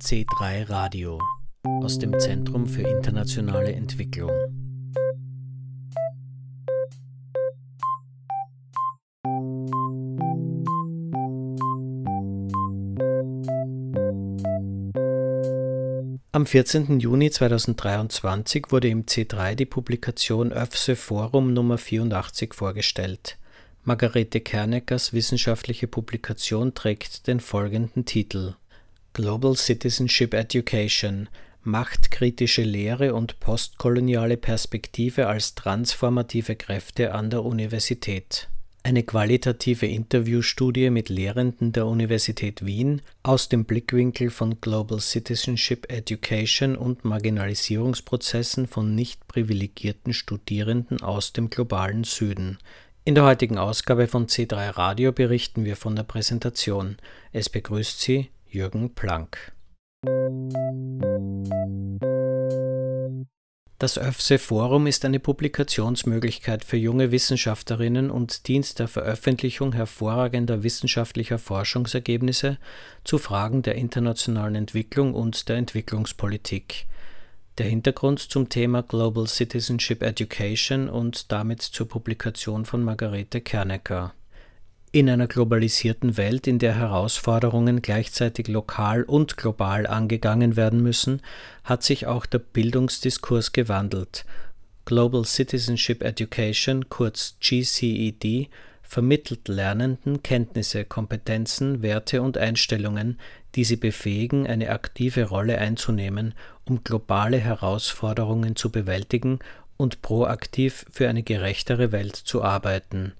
C3 Radio aus dem Zentrum für internationale Entwicklung. Am 14. Juni 2023 wurde im C3 die Publikation ÖFSE Forum Nummer 84 vorgestellt. Margarete Kerneckers wissenschaftliche Publikation trägt den folgenden Titel Global Citizenship Education Machtkritische Lehre und postkoloniale Perspektive als transformative Kräfte an der Universität. Eine qualitative Interviewstudie mit Lehrenden der Universität Wien aus dem Blickwinkel von Global Citizenship Education und Marginalisierungsprozessen von nicht privilegierten Studierenden aus dem globalen Süden in der heutigen Ausgabe von C3 Radio berichten wir von der Präsentation. Es begrüßt Sie Jürgen Planck. Das ÖFSE Forum ist eine Publikationsmöglichkeit für junge Wissenschaftlerinnen und dient der Veröffentlichung hervorragender wissenschaftlicher Forschungsergebnisse zu Fragen der internationalen Entwicklung und der Entwicklungspolitik. Der Hintergrund zum Thema Global Citizenship Education und damit zur Publikation von Margarete Kernecker. In einer globalisierten Welt, in der Herausforderungen gleichzeitig lokal und global angegangen werden müssen, hat sich auch der Bildungsdiskurs gewandelt. Global Citizenship Education, kurz GCED, vermittelt Lernenden Kenntnisse, Kompetenzen, Werte und Einstellungen, die sie befähigen, eine aktive Rolle einzunehmen, um globale Herausforderungen zu bewältigen und proaktiv für eine gerechtere Welt zu arbeiten.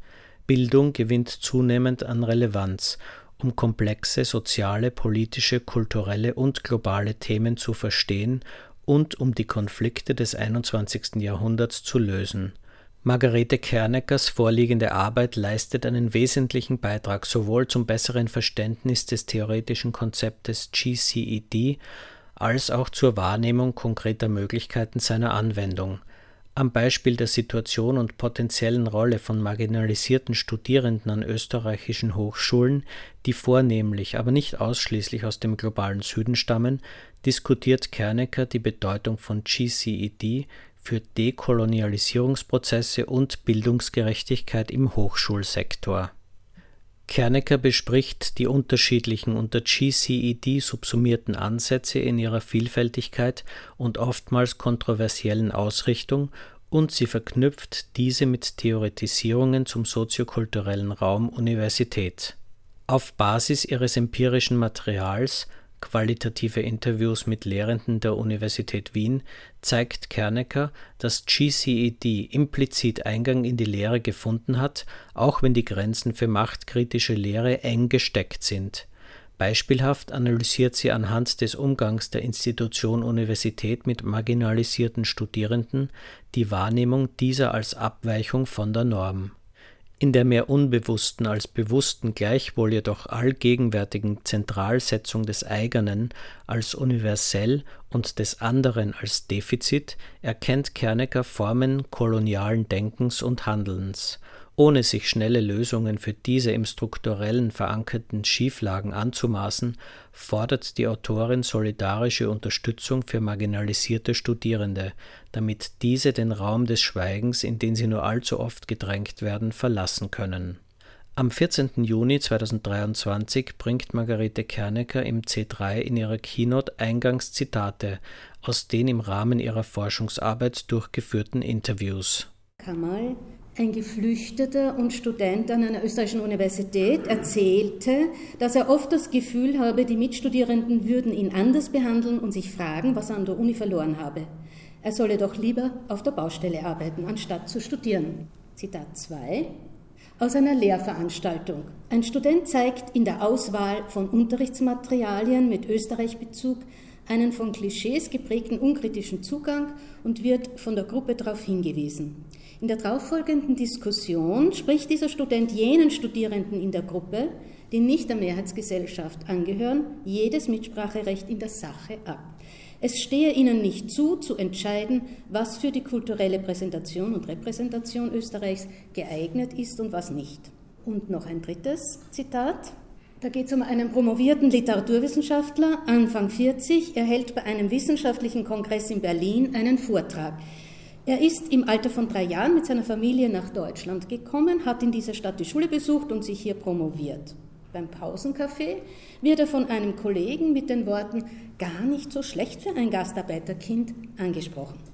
Bildung gewinnt zunehmend an Relevanz, um komplexe soziale, politische, kulturelle und globale Themen zu verstehen und um die Konflikte des 21. Jahrhunderts zu lösen. Margarete Kerneckers vorliegende Arbeit leistet einen wesentlichen Beitrag sowohl zum besseren Verständnis des theoretischen Konzeptes GCED als auch zur Wahrnehmung konkreter Möglichkeiten seiner Anwendung. Am Beispiel der Situation und potenziellen Rolle von marginalisierten Studierenden an österreichischen Hochschulen, die vornehmlich, aber nicht ausschließlich aus dem globalen Süden stammen, diskutiert Kernecker die Bedeutung von GCED für Dekolonialisierungsprozesse und Bildungsgerechtigkeit im Hochschulsektor. Kernecker bespricht die unterschiedlichen unter GCED subsumierten Ansätze in ihrer Vielfältigkeit und oftmals kontroversiellen Ausrichtung und sie verknüpft diese mit Theoretisierungen zum soziokulturellen Raum Universität. Auf Basis ihres empirischen Materials Qualitative Interviews mit Lehrenden der Universität Wien zeigt Kernecker, dass GCED implizit Eingang in die Lehre gefunden hat, auch wenn die Grenzen für machtkritische Lehre eng gesteckt sind. Beispielhaft analysiert sie anhand des Umgangs der Institution Universität mit marginalisierten Studierenden die Wahrnehmung dieser als Abweichung von der Norm in der mehr unbewussten als bewussten, gleichwohl jedoch allgegenwärtigen Zentralsetzung des eigenen als universell und des anderen als Defizit erkennt Kernecker Formen kolonialen Denkens und Handelns ohne sich schnelle Lösungen für diese im strukturellen verankerten Schieflagen anzumaßen, fordert die Autorin solidarische Unterstützung für marginalisierte Studierende, damit diese den Raum des Schweigens, in den sie nur allzu oft gedrängt werden, verlassen können. Am 14. Juni 2023 bringt Margarete Kernecker im C3 in ihrer Keynote Eingangszitate aus den im Rahmen ihrer Forschungsarbeit durchgeführten Interviews. Kamal ein Geflüchteter und Student an einer österreichischen Universität erzählte, dass er oft das Gefühl habe, die Mitstudierenden würden ihn anders behandeln und sich fragen, was er an der Uni verloren habe. Er solle doch lieber auf der Baustelle arbeiten, anstatt zu studieren. Zitat 2 aus einer Lehrveranstaltung. Ein Student zeigt in der Auswahl von Unterrichtsmaterialien mit Österreich-Bezug einen von Klischees geprägten unkritischen Zugang und wird von der Gruppe darauf hingewiesen. In der darauffolgenden Diskussion spricht dieser Student jenen Studierenden in der Gruppe, die nicht der Mehrheitsgesellschaft angehören, jedes Mitspracherecht in der Sache ab. Es stehe ihnen nicht zu, zu entscheiden, was für die kulturelle Präsentation und Repräsentation Österreichs geeignet ist und was nicht. Und noch ein drittes Zitat. Da geht es um einen promovierten Literaturwissenschaftler, Anfang 40. Er hält bei einem wissenschaftlichen Kongress in Berlin einen Vortrag. Er ist im Alter von drei Jahren mit seiner Familie nach Deutschland gekommen, hat in dieser Stadt die Schule besucht und sich hier promoviert. Beim Pausencafé wird er von einem Kollegen mit den Worten gar nicht so schlecht für ein Gastarbeiterkind angesprochen.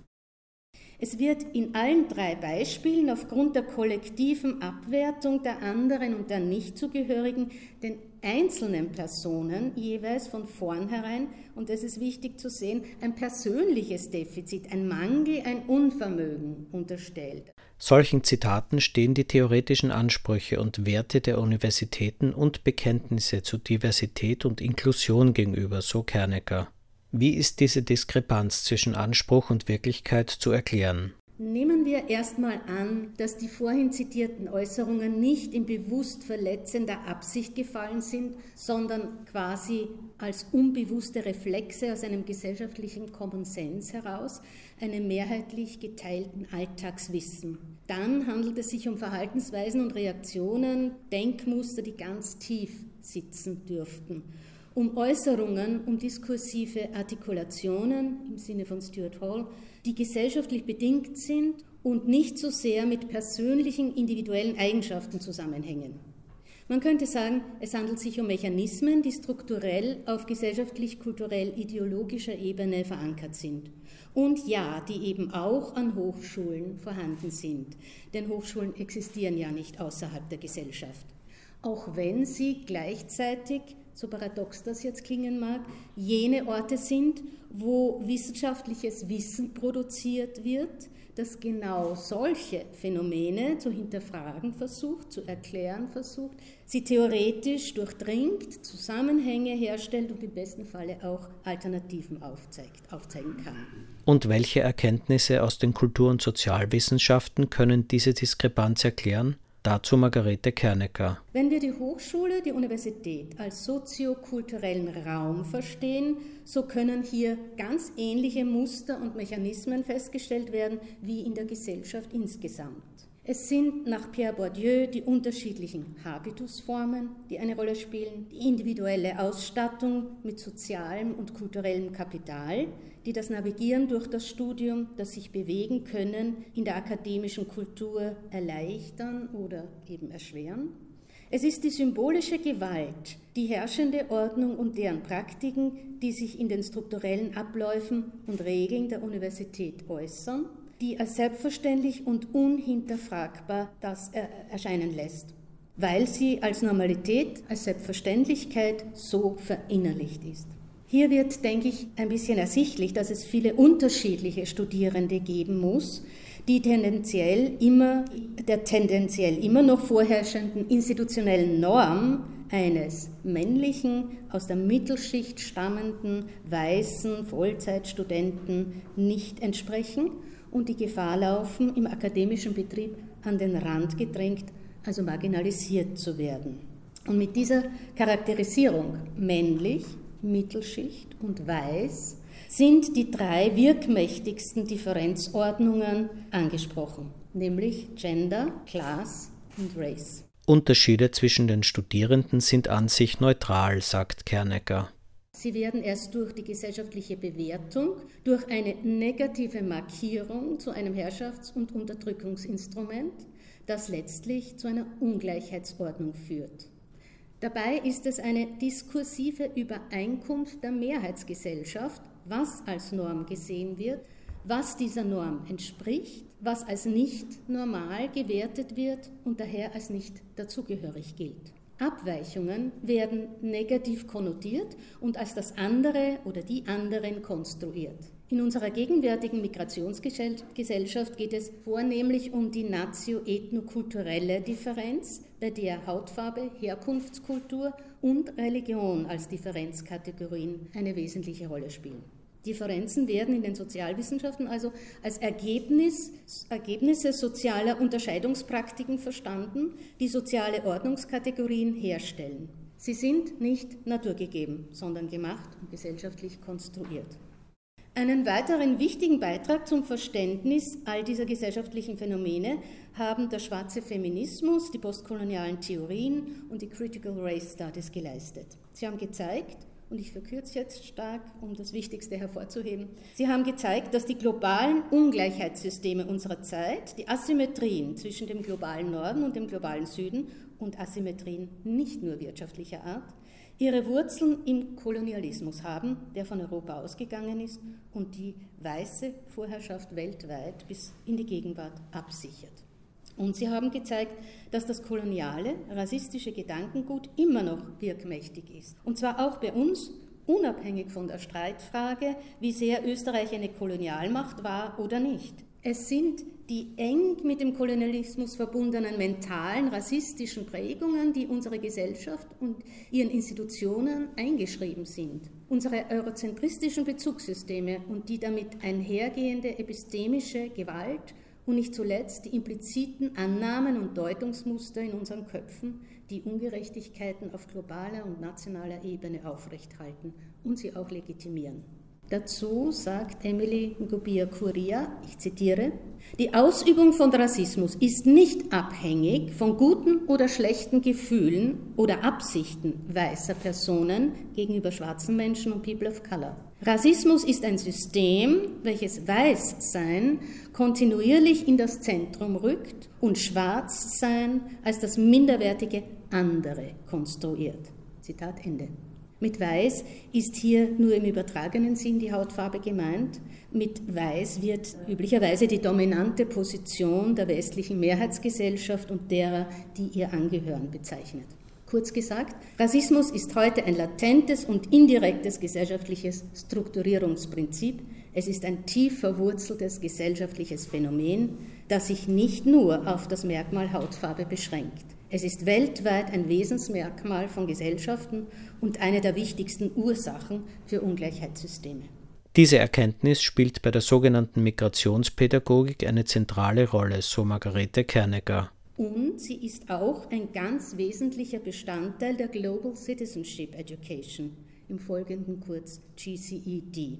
Es wird in allen drei Beispielen aufgrund der kollektiven Abwertung der anderen und der Nichtzugehörigen den einzelnen Personen jeweils von vornherein, und das ist wichtig zu sehen, ein persönliches Defizit, ein Mangel, ein Unvermögen unterstellt. Solchen Zitaten stehen die theoretischen Ansprüche und Werte der Universitäten und Bekenntnisse zu Diversität und Inklusion gegenüber, so Kernecker. Wie ist diese Diskrepanz zwischen Anspruch und Wirklichkeit zu erklären? Nehmen wir erstmal an, dass die vorhin zitierten Äußerungen nicht in bewusst verletzender Absicht gefallen sind, sondern quasi als unbewusste Reflexe aus einem gesellschaftlichen Common Sense heraus, einem mehrheitlich geteilten Alltagswissen. Dann handelt es sich um Verhaltensweisen und Reaktionen, Denkmuster, die ganz tief sitzen dürften um Äußerungen, um diskursive Artikulationen im Sinne von Stuart Hall, die gesellschaftlich bedingt sind und nicht so sehr mit persönlichen individuellen Eigenschaften zusammenhängen. Man könnte sagen, es handelt sich um Mechanismen, die strukturell auf gesellschaftlich-kulturell-ideologischer Ebene verankert sind. Und ja, die eben auch an Hochschulen vorhanden sind. Denn Hochschulen existieren ja nicht außerhalb der Gesellschaft. Auch wenn sie gleichzeitig so paradox das jetzt klingen mag, jene Orte sind, wo wissenschaftliches Wissen produziert wird, das genau solche Phänomene zu hinterfragen versucht, zu erklären versucht, sie theoretisch durchdringt, Zusammenhänge herstellt und im besten Falle auch Alternativen aufzeigt, aufzeigen kann. Und welche Erkenntnisse aus den Kultur- und Sozialwissenschaften können diese Diskrepanz erklären? Dazu Margarete Kernecker. Wenn wir die Hochschule, die Universität als soziokulturellen Raum verstehen, so können hier ganz ähnliche Muster und Mechanismen festgestellt werden wie in der Gesellschaft insgesamt. Es sind nach Pierre Bourdieu die unterschiedlichen Habitusformen, die eine Rolle spielen, die individuelle Ausstattung mit sozialem und kulturellem Kapital, die das Navigieren durch das Studium, das sich bewegen können, in der akademischen Kultur erleichtern oder eben erschweren. Es ist die symbolische Gewalt, die herrschende Ordnung und deren Praktiken, die sich in den strukturellen Abläufen und Regeln der Universität äußern die als selbstverständlich und unhinterfragbar das erscheinen lässt, weil sie als Normalität, als Selbstverständlichkeit so verinnerlicht ist. Hier wird, denke ich, ein bisschen ersichtlich, dass es viele unterschiedliche Studierende geben muss, die tendenziell immer, der tendenziell immer noch vorherrschenden institutionellen Norm eines männlichen, aus der Mittelschicht stammenden, weißen Vollzeitstudenten nicht entsprechen und die Gefahr laufen, im akademischen Betrieb an den Rand gedrängt, also marginalisiert zu werden. Und mit dieser Charakterisierung männlich, Mittelschicht und weiß sind die drei wirkmächtigsten Differenzordnungen angesprochen, nämlich Gender, Class und Race. Unterschiede zwischen den Studierenden sind an sich neutral, sagt Kernecker. Sie werden erst durch die gesellschaftliche Bewertung, durch eine negative Markierung zu einem Herrschafts- und Unterdrückungsinstrument, das letztlich zu einer Ungleichheitsordnung führt. Dabei ist es eine diskursive Übereinkunft der Mehrheitsgesellschaft, was als Norm gesehen wird, was dieser Norm entspricht, was als nicht normal gewertet wird und daher als nicht dazugehörig gilt. Abweichungen werden negativ konnotiert und als das andere oder die anderen konstruiert. In unserer gegenwärtigen Migrationsgesellschaft geht es vornehmlich um die nazio-ethnokulturelle Differenz, bei der Hautfarbe, Herkunftskultur und Religion als Differenzkategorien eine wesentliche Rolle spielen. Differenzen werden in den Sozialwissenschaften also als Ergebnis, Ergebnisse sozialer Unterscheidungspraktiken verstanden, die soziale Ordnungskategorien herstellen. Sie sind nicht naturgegeben, sondern gemacht und gesellschaftlich konstruiert. Einen weiteren wichtigen Beitrag zum Verständnis all dieser gesellschaftlichen Phänomene haben der schwarze Feminismus, die postkolonialen Theorien und die Critical Race Studies geleistet. Sie haben gezeigt, und ich verkürze jetzt stark, um das Wichtigste hervorzuheben, sie haben gezeigt, dass die globalen Ungleichheitssysteme unserer Zeit, die Asymmetrien zwischen dem globalen Norden und dem globalen Süden und Asymmetrien nicht nur wirtschaftlicher Art, ihre Wurzeln im Kolonialismus haben, der von Europa ausgegangen ist und die weiße Vorherrschaft weltweit bis in die Gegenwart absichert. Und sie haben gezeigt, dass das koloniale, rassistische Gedankengut immer noch wirkmächtig ist. Und zwar auch bei uns, unabhängig von der Streitfrage, wie sehr Österreich eine Kolonialmacht war oder nicht. Es sind die eng mit dem Kolonialismus verbundenen mentalen, rassistischen Prägungen, die unsere Gesellschaft und ihren Institutionen eingeschrieben sind. Unsere eurozentristischen Bezugssysteme und die damit einhergehende epistemische Gewalt und nicht zuletzt die impliziten Annahmen und Deutungsmuster in unseren Köpfen, die Ungerechtigkeiten auf globaler und nationaler Ebene aufrechthalten und sie auch legitimieren. Dazu sagt Emily Gubia Curia, ich zitiere, die Ausübung von Rassismus ist nicht abhängig von guten oder schlechten Gefühlen oder Absichten weißer Personen gegenüber schwarzen Menschen und People of Color. Rassismus ist ein System, welches Weißsein kontinuierlich in das Zentrum rückt und Schwarzsein als das minderwertige andere konstruiert. Zitat Ende. Mit Weiß ist hier nur im übertragenen Sinn die Hautfarbe gemeint. Mit Weiß wird üblicherweise die dominante Position der westlichen Mehrheitsgesellschaft und derer, die ihr angehören, bezeichnet. Kurz gesagt, Rassismus ist heute ein latentes und indirektes gesellschaftliches Strukturierungsprinzip. Es ist ein tief verwurzeltes gesellschaftliches Phänomen, das sich nicht nur auf das Merkmal Hautfarbe beschränkt. Es ist weltweit ein Wesensmerkmal von Gesellschaften und eine der wichtigsten Ursachen für Ungleichheitssysteme. Diese Erkenntnis spielt bei der sogenannten Migrationspädagogik eine zentrale Rolle, so Margarete Kernegger. Und sie ist auch ein ganz wesentlicher Bestandteil der Global Citizenship Education, im Folgenden kurz GCED,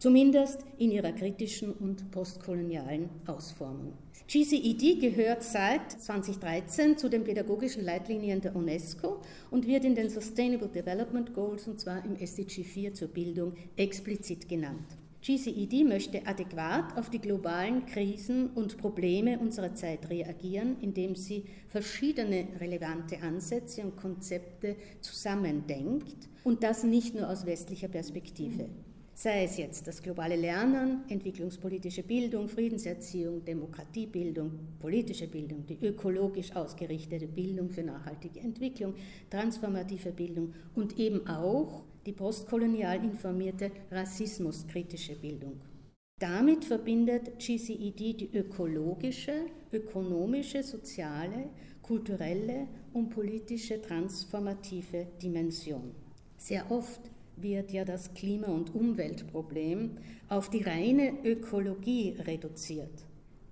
zumindest in ihrer kritischen und postkolonialen Ausformung. GCED gehört seit 2013 zu den pädagogischen Leitlinien der UNESCO und wird in den Sustainable Development Goals, und zwar im SDG 4 zur Bildung, explizit genannt. GCED möchte adäquat auf die globalen Krisen und Probleme unserer Zeit reagieren, indem sie verschiedene relevante Ansätze und Konzepte zusammendenkt und das nicht nur aus westlicher Perspektive sei es jetzt das globale Lernen, entwicklungspolitische Bildung, Friedenserziehung, Demokratiebildung, politische Bildung, die ökologisch ausgerichtete Bildung für nachhaltige Entwicklung, transformative Bildung und eben auch die postkolonial informierte rassismuskritische Bildung. Damit verbindet GCED die ökologische, ökonomische, soziale, kulturelle und politische transformative Dimension. Sehr oft wird ja das Klima- und Umweltproblem auf die reine Ökologie reduziert.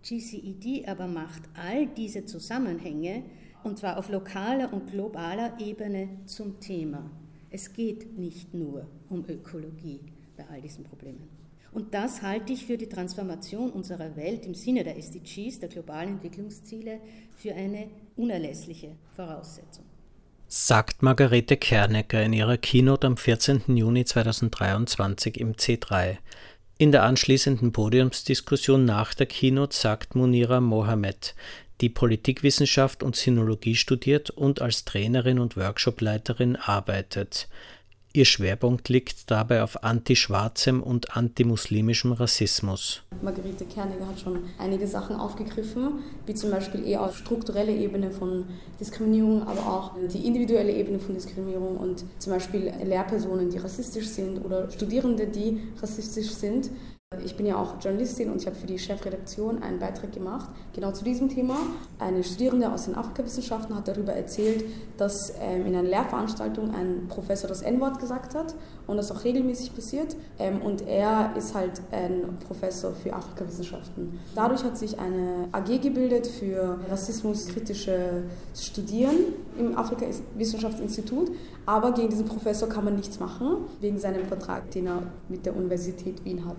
GCED aber macht all diese Zusammenhänge, und zwar auf lokaler und globaler Ebene, zum Thema. Es geht nicht nur um Ökologie bei all diesen Problemen. Und das halte ich für die Transformation unserer Welt im Sinne der SDGs, der globalen Entwicklungsziele, für eine unerlässliche Voraussetzung sagt Margarete Kernecker in ihrer Keynote am 14. Juni 2023 im C3. In der anschließenden Podiumsdiskussion nach der Keynote sagt Munira Mohamed, die Politikwissenschaft und Sinologie studiert und als Trainerin und Workshopleiterin arbeitet. Ihr Schwerpunkt liegt dabei auf antischwarzem und antimuslimischem Rassismus. Margarete Kerniger hat schon einige Sachen aufgegriffen, wie zum Beispiel eher auf strukturelle Ebene von Diskriminierung, aber auch die individuelle Ebene von Diskriminierung und zum Beispiel Lehrpersonen, die rassistisch sind oder Studierende, die rassistisch sind. Ich bin ja auch Journalistin und ich habe für die Chefredaktion einen Beitrag gemacht, genau zu diesem Thema. Eine Studierende aus den Afrikawissenschaften hat darüber erzählt, dass ähm, in einer Lehrveranstaltung ein Professor das N-Wort gesagt hat und das auch regelmäßig passiert. Ähm, und er ist halt ein Professor für Afrikawissenschaften. Dadurch hat sich eine AG gebildet für rassismuskritische Studieren im Afrika-Wissenschaftsinstitut, aber gegen diesen Professor kann man nichts machen, wegen seinem Vertrag, den er mit der Universität Wien hat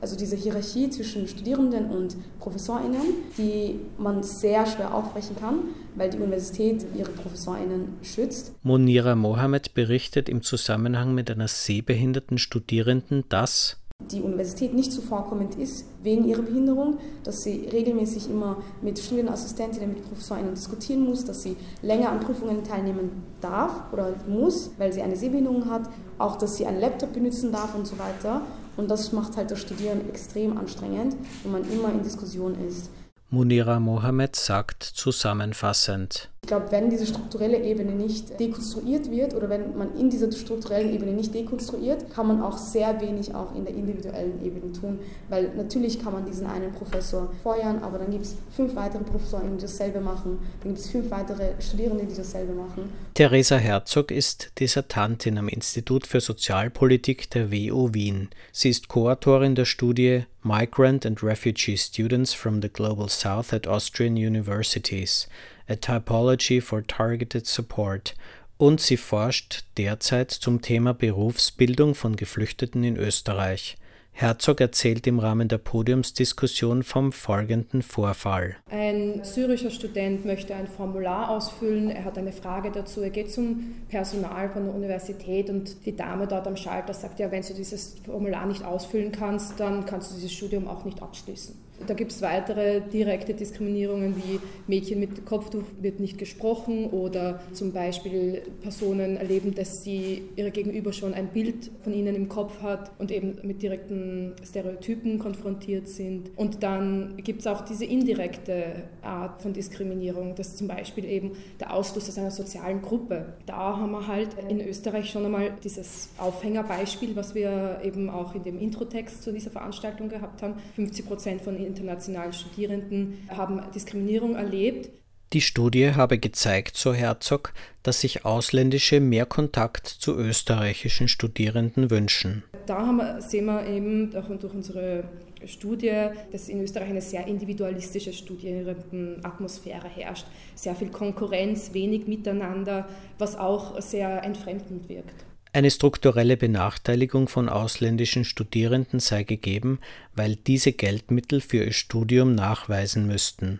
also diese Hierarchie zwischen Studierenden und ProfessorInnen, die man sehr schwer aufbrechen kann, weil die Universität ihre ProfessorInnen schützt. Monira Mohammed berichtet im Zusammenhang mit einer sehbehinderten Studierenden, dass die Universität nicht zuvorkommend ist wegen ihrer Behinderung, dass sie regelmäßig immer mit Studienassistentinnen, mit ProfessorInnen diskutieren muss, dass sie länger an Prüfungen teilnehmen darf oder muss, weil sie eine Sehbehinderung hat, auch dass sie einen Laptop benutzen darf und so weiter. Und das macht halt das Studieren extrem anstrengend, wenn man immer in Diskussion ist. Munira Mohammed sagt zusammenfassend. Ich glaube, wenn diese strukturelle Ebene nicht dekonstruiert wird oder wenn man in dieser strukturellen Ebene nicht dekonstruiert, kann man auch sehr wenig auch in der individuellen Ebene tun. Weil natürlich kann man diesen einen Professor feuern, aber dann gibt es fünf weitere Professoren, die dasselbe machen. Dann gibt es fünf weitere Studierende, die dasselbe machen. Theresa Herzog ist Dissertantin am Institut für Sozialpolitik der WU Wien. Sie ist Co-Autorin der Studie Migrant and Refugee Students from the Global South at Austrian Universities – A Typology for Targeted Support und sie forscht derzeit zum Thema Berufsbildung von Geflüchteten in Österreich. Herzog erzählt im Rahmen der Podiumsdiskussion vom folgenden Vorfall. Ein syrischer Student möchte ein Formular ausfüllen, er hat eine Frage dazu, er geht zum Personal von der Universität und die Dame dort am Schalter sagt, ja, wenn du dieses Formular nicht ausfüllen kannst, dann kannst du dieses Studium auch nicht abschließen. Da gibt es weitere direkte Diskriminierungen wie Mädchen mit Kopftuch wird nicht gesprochen oder zum Beispiel Personen erleben, dass sie ihre Gegenüber schon ein Bild von ihnen im Kopf hat und eben mit direkten Stereotypen konfrontiert sind. Und dann gibt es auch diese indirekte Art von Diskriminierung, das zum Beispiel eben der Ausschluss aus einer sozialen Gruppe. Da haben wir halt in Österreich schon einmal dieses Aufhängerbeispiel, was wir eben auch in dem Introtext zu dieser Veranstaltung gehabt haben. 50 Prozent von internationalen Studierenden haben Diskriminierung erlebt. Die Studie habe gezeigt, so Herzog, dass sich Ausländische mehr Kontakt zu österreichischen Studierenden wünschen. Da wir, sehen wir eben durch, durch unsere Studie, dass in Österreich eine sehr individualistische Studierendenatmosphäre herrscht. Sehr viel Konkurrenz, wenig Miteinander, was auch sehr entfremdend wirkt. Eine strukturelle Benachteiligung von ausländischen Studierenden sei gegeben, weil diese Geldmittel für ihr Studium nachweisen müssten.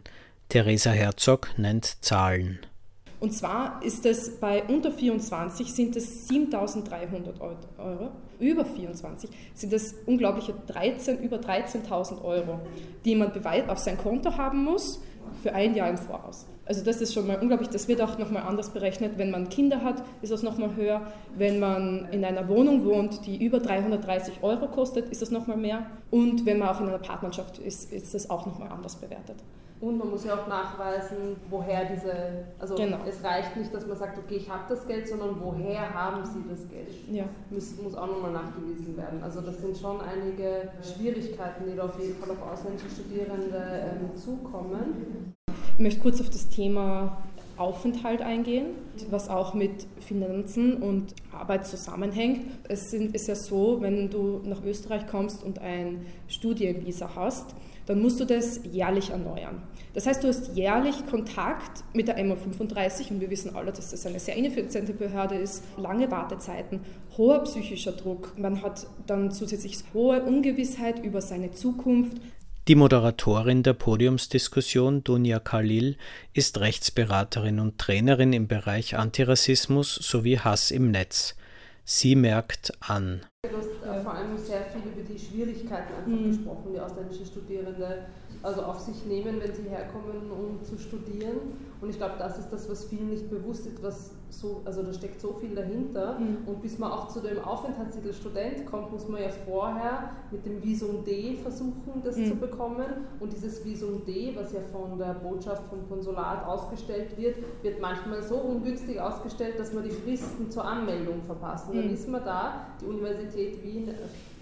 Theresa Herzog nennt Zahlen. Und zwar ist es bei unter 24 sind es 7.300 Euro, über 24 sind es unglaubliche 13, über 13.000 Euro, die man auf sein Konto haben muss für ein Jahr im Voraus. Also das ist schon mal unglaublich. Das wird auch nochmal anders berechnet. Wenn man Kinder hat, ist das nochmal höher. Wenn man in einer Wohnung wohnt, die über 330 Euro kostet, ist das nochmal mehr. Und wenn man auch in einer Partnerschaft ist, ist das auch nochmal anders bewertet. Und man muss ja auch nachweisen, woher diese, also genau. es reicht nicht, dass man sagt, okay, ich habe das Geld, sondern woher haben Sie das Geld? Ja. Muss, muss auch nochmal nachgewiesen werden. Also das sind schon einige Schwierigkeiten, die da auf jeden Fall auf ausländische Studierende ähm, zukommen. Ich möchte kurz auf das Thema Aufenthalt eingehen, was auch mit Finanzen und Arbeit zusammenhängt. Es ist ja so, wenn du nach Österreich kommst und ein Studienvisa hast, dann musst du das jährlich erneuern. Das heißt, du hast jährlich Kontakt mit der MA35 und wir wissen alle, dass das eine sehr ineffiziente Behörde ist, lange Wartezeiten, hoher psychischer Druck, man hat dann zusätzlich hohe Ungewissheit über seine Zukunft. Die Moderatorin der Podiumsdiskussion, Dunja Khalil, ist Rechtsberaterin und Trainerin im Bereich Antirassismus sowie Hass im Netz. Sie merkt an. Du hast äh, vor allem sehr viel über die Schwierigkeiten einfach mhm. gesprochen, die ausländischen Studierende also auf sich nehmen, wenn sie herkommen, um zu studieren. Und ich glaube, das ist das, was vielen nicht bewusst ist, was so, also da steckt so viel dahinter. Mhm. Und bis man auch zu dem Aufenthaltstitel Student kommt, muss man ja vorher mit dem Visum D versuchen, das mhm. zu bekommen. Und dieses Visum D, was ja von der Botschaft vom Konsulat ausgestellt wird, wird manchmal so ungünstig ausgestellt, dass man die Fristen zur Anmeldung verpasst. Und dann mhm. ist man da, die Universität Wien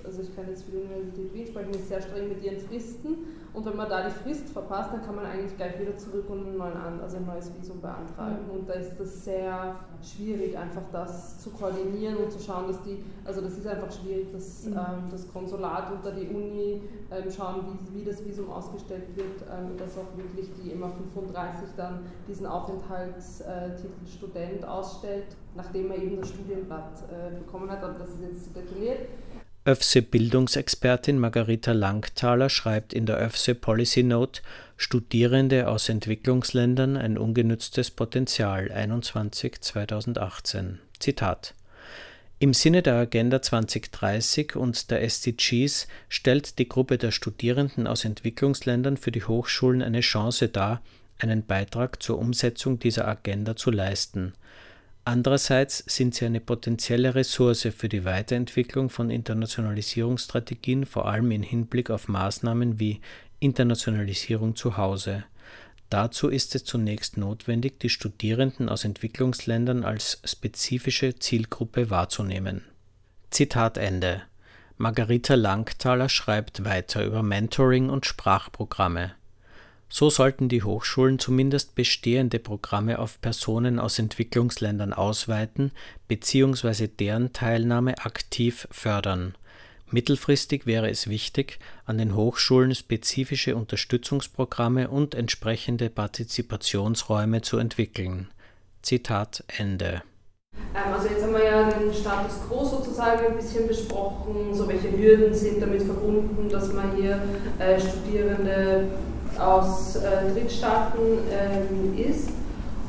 also ich kann jetzt für die Universität Wien sprechen, ist sehr streng mit ihren Fristen und wenn man da die Frist verpasst, dann kann man eigentlich gleich wieder zurück und einen neuen, also ein neues Visum beantragen. Mhm. Und da ist das sehr schwierig, einfach das zu koordinieren und zu schauen, dass die, also das ist einfach schwierig, dass mhm. ähm, das Konsulat da die Uni ähm, schauen, wie, wie das Visum ausgestellt wird, ähm, dass auch wirklich die immer 35 dann diesen Aufenthaltstitel Student ausstellt, nachdem er eben das Studienblatt äh, bekommen hat, aber das ist jetzt detailliert. ÖFSE-Bildungsexpertin Margarita Langthaler schreibt in der ÖFSE Policy Note Studierende aus Entwicklungsländern ein ungenütztes Potenzial 21 2018. Zitat Im Sinne der Agenda 2030 und der SDGs stellt die Gruppe der Studierenden aus Entwicklungsländern für die Hochschulen eine Chance dar, einen Beitrag zur Umsetzung dieser Agenda zu leisten Andererseits sind sie eine potenzielle Ressource für die Weiterentwicklung von Internationalisierungsstrategien, vor allem im Hinblick auf Maßnahmen wie Internationalisierung zu Hause. Dazu ist es zunächst notwendig, die Studierenden aus Entwicklungsländern als spezifische Zielgruppe wahrzunehmen. Zitat Ende. Margarita Langthaler schreibt weiter über Mentoring und Sprachprogramme. So sollten die Hochschulen zumindest bestehende Programme auf Personen aus Entwicklungsländern ausweiten bzw. deren Teilnahme aktiv fördern. Mittelfristig wäre es wichtig, an den Hochschulen spezifische Unterstützungsprogramme und entsprechende Partizipationsräume zu entwickeln. Zitat Ende. Ähm, also jetzt haben wir ja den Status quo sozusagen ein bisschen besprochen, so welche Hürden sind damit verbunden, dass man hier äh, Studierende aus äh, Drittstaaten ähm, ist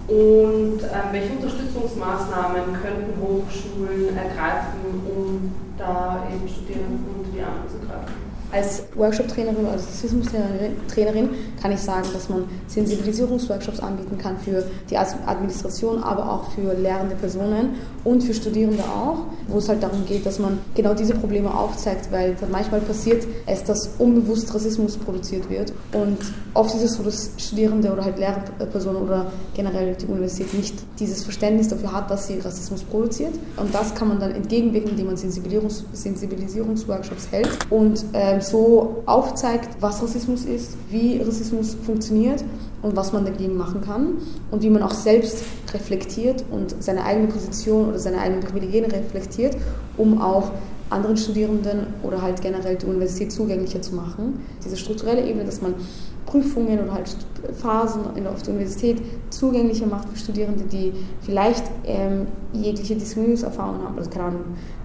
und ähm, welche Unterstützungsmaßnahmen könnten Hochschulen ergreifen, um da eben Studierenden unter die Arme zu greifen? Als Workshop-Trainerin oder Rassismus-Trainerin kann ich sagen, dass man Sensibilisierungsworkshops anbieten kann für die Administration, aber auch für lehrende Personen und für Studierende auch, wo es halt darum geht, dass man genau diese Probleme aufzeigt, weil manchmal passiert es, dass unbewusst Rassismus produziert wird und oft ist es so, dass Studierende oder halt Lehrpersonen oder generell die Universität nicht dieses Verständnis dafür hat, dass sie Rassismus produziert. Und das kann man dann entgegenwirken, indem man Sensibilisierungs Sensibilisierungsworkshops hält. Und ähm, so aufzeigt, was Rassismus ist, wie Rassismus funktioniert und was man dagegen machen kann und wie man auch selbst reflektiert und seine eigene Position oder seine eigenen Privilegien reflektiert, um auch anderen Studierenden oder halt generell die Universität zugänglicher zu machen. Diese strukturelle Ebene, dass man Prüfungen oder halt Phasen auf der Universität zugänglicher macht für Studierende, die vielleicht ähm, jegliche Diskriminierungserfahrungen haben, also keine Ahnung,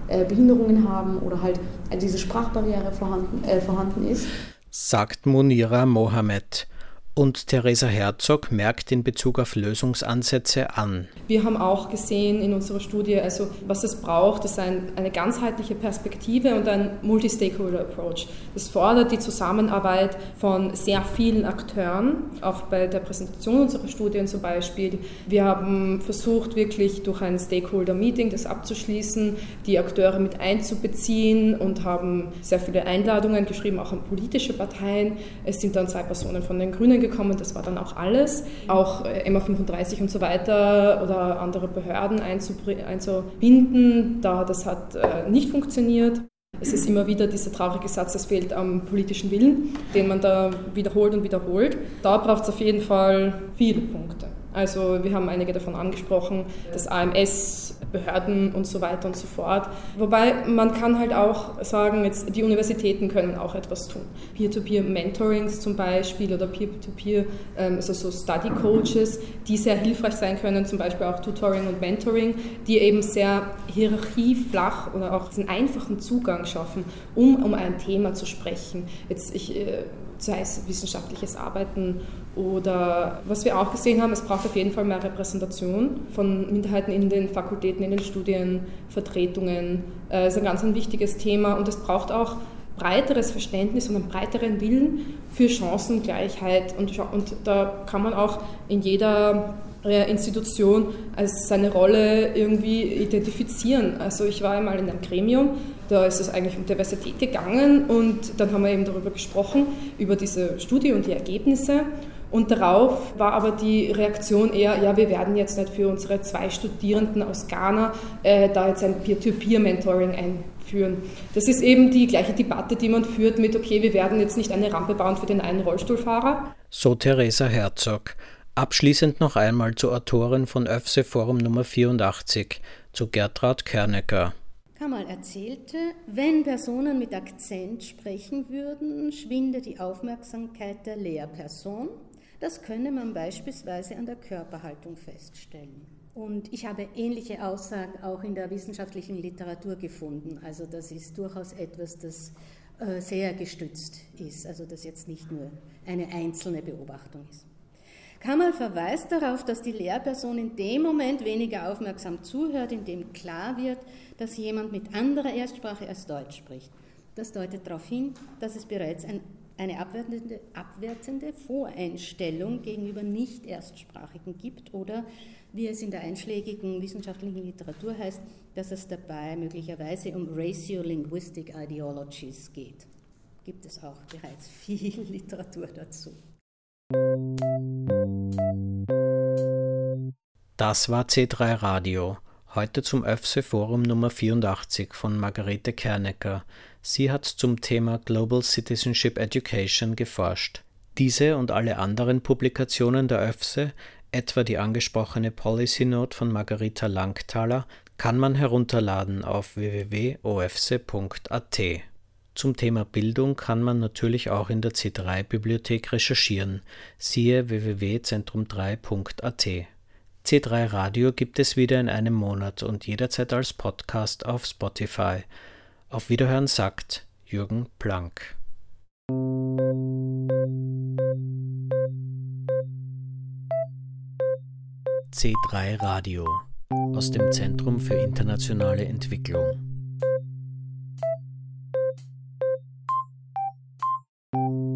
äh, Behinderungen haben oder halt diese Sprachbarriere vorhanden, äh, vorhanden ist. Sagt Munira Mohamed und Theresa Herzog merkt in Bezug auf Lösungsansätze an. Wir haben auch gesehen in unserer Studie, also was es braucht, ist ein, eine ganzheitliche Perspektive und ein Multi-Stakeholder-Approach. Das fordert die Zusammenarbeit von sehr vielen Akteuren, auch bei der Präsentation unserer Studien zum Beispiel. Wir haben versucht, wirklich durch ein Stakeholder-Meeting das abzuschließen, die Akteure mit einzubeziehen und haben sehr viele Einladungen geschrieben, auch an politische Parteien. Es sind dann zwei Personen von den Grünen gekommen, das war dann auch alles. Auch äh, MA35 und so weiter oder andere Behörden einzubinden, da das hat äh, nicht funktioniert. Es ist immer wieder dieser traurige Satz, es fehlt am politischen Willen, den man da wiederholt und wiederholt. Da braucht es auf jeden Fall viele Punkte. Also wir haben einige davon angesprochen, das AMS, Behörden und so weiter und so fort. Wobei man kann halt auch sagen, jetzt die Universitäten können auch etwas tun. Peer-to-Peer-Mentorings zum Beispiel oder Peer-to-Peer, ähm, also so Study-Coaches, die sehr hilfreich sein können, zum Beispiel auch Tutoring und Mentoring, die eben sehr hierarchieflach oder auch diesen einfachen Zugang schaffen, um um ein Thema zu sprechen. Jetzt ich, äh, sei es wissenschaftliches Arbeiten oder was wir auch gesehen haben, es braucht auf jeden Fall mehr Repräsentation von Minderheiten in den Fakultäten, in den Studienvertretungen. Das äh, ist ein ganz ein wichtiges Thema und es braucht auch breiteres Verständnis und einen breiteren Willen für Chancengleichheit. Und, und da kann man auch in jeder äh, Institution als seine Rolle irgendwie identifizieren. Also ich war einmal in einem Gremium, da ist es eigentlich um Diversität gegangen und dann haben wir eben darüber gesprochen, über diese Studie und die Ergebnisse. Und darauf war aber die Reaktion eher, ja, wir werden jetzt nicht für unsere zwei Studierenden aus Ghana äh, da jetzt ein Peer-to-Peer-Mentoring einführen. Das ist eben die gleiche Debatte, die man führt mit, okay, wir werden jetzt nicht eine Rampe bauen für den einen Rollstuhlfahrer. So Theresa Herzog. Abschließend noch einmal zur Autorin von ÖFSE Forum Nummer 84, zu Gertraud Kernecker. Kamal erzählte, wenn Personen mit Akzent sprechen würden, schwinde die Aufmerksamkeit der Lehrperson. Das könne man beispielsweise an der Körperhaltung feststellen. Und ich habe ähnliche Aussagen auch in der wissenschaftlichen Literatur gefunden. Also das ist durchaus etwas, das äh, sehr gestützt ist, also das jetzt nicht nur eine einzelne Beobachtung ist. Kamal verweist darauf, dass die Lehrperson in dem Moment weniger aufmerksam zuhört, in dem klar wird, dass jemand mit anderer Erstsprache als Deutsch spricht. Das deutet darauf hin, dass es bereits ein, eine abwertende, abwertende Voreinstellung gegenüber Nicht-Erstsprachigen gibt oder, wie es in der einschlägigen wissenschaftlichen Literatur heißt, dass es dabei möglicherweise um Ratio-Linguistic Ideologies geht. Gibt es auch bereits viel Literatur dazu. Das war C3 Radio. Heute zum ÖFSE Forum Nummer 84 von Margarete Kernecker. Sie hat zum Thema Global Citizenship Education geforscht. Diese und alle anderen Publikationen der ÖFSE, etwa die angesprochene Policy Note von Margarita Langthaler, kann man herunterladen auf www.ofse.at. Zum Thema Bildung kann man natürlich auch in der C3-Bibliothek recherchieren, siehe www.zentrum3.at. C3 Radio gibt es wieder in einem Monat und jederzeit als Podcast auf Spotify. Auf Wiederhören sagt Jürgen Planck. C3 Radio aus dem Zentrum für internationale Entwicklung.